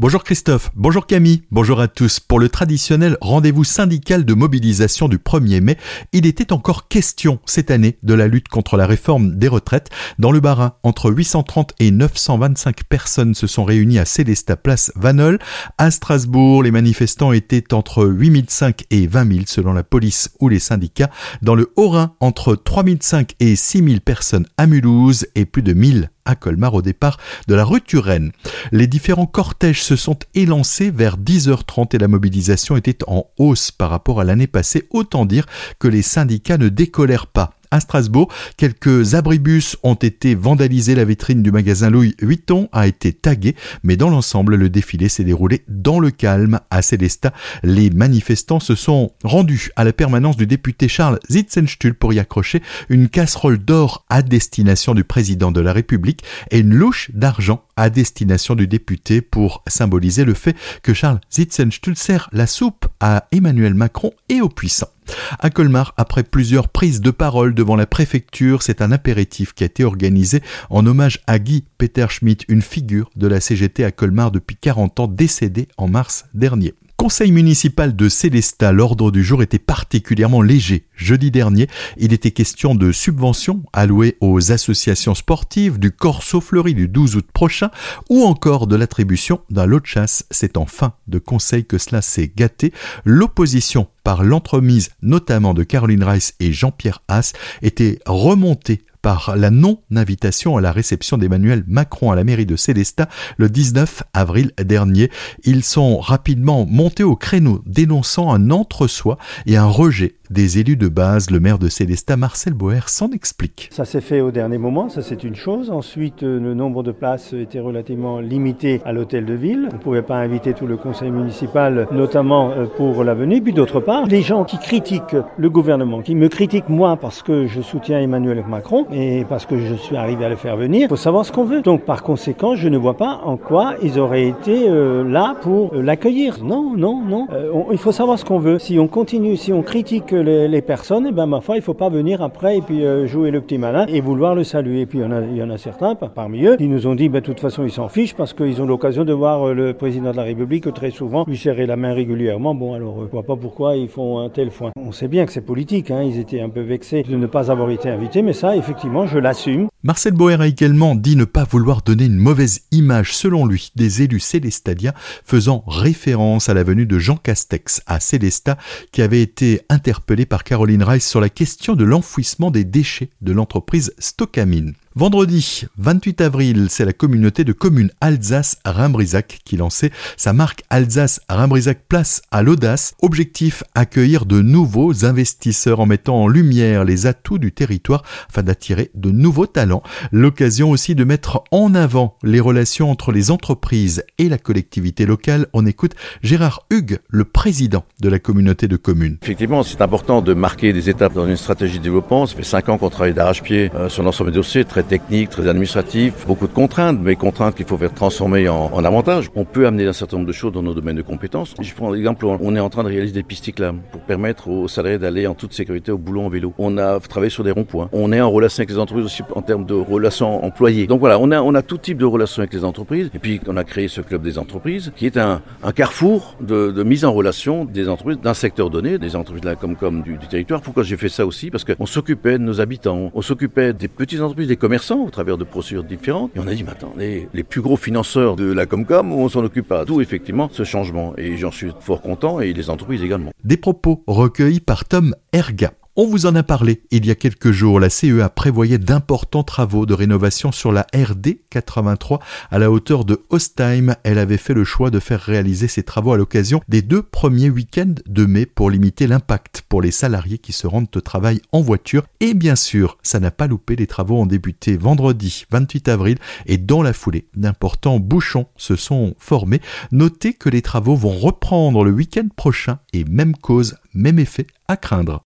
Bonjour Christophe, bonjour Camille, bonjour à tous. Pour le traditionnel rendez-vous syndical de mobilisation du 1er mai, il était encore question cette année de la lutte contre la réforme des retraites. Dans le Barin, entre 830 et 925 personnes se sont réunies à Célesta Place Vanol. À Strasbourg, les manifestants étaient entre 8005 et 20 000 selon la police ou les syndicats. Dans le Haut-Rhin, entre 3005 et 6000 personnes à Mulhouse et plus de 1000 à Colmar au départ de la rue Turenne. Les différents cortèges se sont élancés vers 10h30 et la mobilisation était en hausse par rapport à l'année passée. Autant dire que les syndicats ne décollèrent pas à Strasbourg. Quelques abribus ont été vandalisés. La vitrine du magasin Louis Vuitton a été taguée. Mais dans l'ensemble, le défilé s'est déroulé dans le calme à Célestat. Les manifestants se sont rendus à la permanence du député Charles Zitzenstuhl pour y accrocher une casserole d'or à destination du président de la République et une louche d'argent à destination du député pour symboliser le fait que Charles Zitzenstuhl sert la soupe à Emmanuel Macron et aux puissants. À Colmar, après plusieurs prises de parole devant la préfecture, c'est un apéritif qui a été organisé en hommage à Guy Peter Schmidt, une figure de la CGT à Colmar depuis 40 ans, décédé en mars dernier. Conseil municipal de Célestat, l'ordre du jour était particulièrement léger. Jeudi dernier, il était question de subventions allouées aux associations sportives, du Corso Fleuri du 12 août prochain, ou encore de l'attribution d'un lot de chasse. C'est en fin de conseil que cela s'est gâté. L'opposition par l'entremise notamment de Caroline Rice et Jean-Pierre Haas était remontée par la non-invitation à la réception d'Emmanuel Macron à la mairie de Célestat le 19 avril dernier. Ils sont rapidement montés au créneau dénonçant un entre-soi et un rejet des élus de base. Le maire de Célestat, Marcel Boer, s'en explique. Ça s'est fait au dernier moment, ça c'est une chose. Ensuite, euh, le nombre de places était relativement limité à l'hôtel de ville. On ne pouvait pas inviter tout le conseil municipal, notamment euh, pour la venue. Puis d'autre part, les gens qui critiquent le gouvernement, qui me critiquent moi parce que je soutiens Emmanuel Macron et parce que je suis arrivé à le faire venir, il faut savoir ce qu'on veut. Donc par conséquent, je ne vois pas en quoi ils auraient été euh, là pour l'accueillir. Non, non, non. il faut savoir ce qu'on veut. Si on continue, si on critique les, personnes, et eh ben ma foi, il faut pas venir après et puis euh, jouer le petit malin et vouloir le saluer. Et puis il y en a, certains parmi eux qui nous ont dit, ben, de toute façon, ils s'en fichent parce qu'ils ont l'occasion de voir euh, le président de la République très souvent lui serrer la main régulièrement. Bon, alors je vois pas pourquoi ils font un tel foin. On sait bien que c'est politique, hein, ils étaient un peu vexés de ne pas avoir été invités, mais ça, effectivement, je l'assume. Marcel Boer a également dit ne pas vouloir donner une mauvaise image, selon lui, des élus célestadiens, faisant référence à la venue de Jean Castex à Célestat, qui avait été interpellé par Caroline Rice sur la question de l'enfouissement des déchets de l'entreprise Stockamine. Vendredi 28 avril, c'est la communauté de communes Alsace-Rimbrisac qui lançait sa marque Alsace-Rimbrisac Place à l'audace. Objectif accueillir de nouveaux investisseurs en mettant en lumière les atouts du territoire afin d'attirer de nouveaux talents. L'occasion aussi de mettre en avant les relations entre les entreprises et la collectivité locale. On écoute Gérard Hugues, le président de la communauté de communes. Effectivement, c'est important de marquer des étapes dans une stratégie de développement. Ça fait cinq ans qu'on travaille d'arrache-pied euh, sur l'ensemble des dossiers, technique, très administratif, beaucoup de contraintes, mais contraintes qu'il faut faire transformer en, en avantages. On peut amener un certain nombre de choses dans nos domaines de compétences. Je prends l'exemple, on est en train de réaliser des pistes cyclables pour permettre aux salariés d'aller en toute sécurité au boulot en vélo. On a travaillé sur des ronds-points. On est en relation avec les entreprises aussi en termes de relations employées. Donc voilà, on a, on a tout type de relations avec les entreprises. Et puis on a créé ce club des entreprises qui est un, carrefour de, mise en relation des entreprises d'un secteur donné, des entreprises de la comme comme du, du territoire. Pourquoi j'ai fait ça aussi? Parce qu'on s'occupait de nos habitants, on s'occupait des petites entreprises, des commerces au travers de procédures différentes. Et on a dit, mais les plus gros financeurs de la Comcom, on s'en occupe pas. D'où effectivement ce changement. Et j'en suis fort content et les entreprises également. Des propos recueillis par Tom Erga. On vous en a parlé il y a quelques jours. La CEA prévoyait d'importants travaux de rénovation sur la RD 83 à la hauteur de Ostheim. Elle avait fait le choix de faire réaliser ces travaux à l'occasion des deux premiers week-ends de mai pour limiter l'impact pour les salariés qui se rendent au travail en voiture. Et bien sûr, ça n'a pas loupé. Les travaux ont débuté vendredi 28 avril et dans la foulée, d'importants bouchons se sont formés. Notez que les travaux vont reprendre le week-end prochain et même cause, même effet à craindre.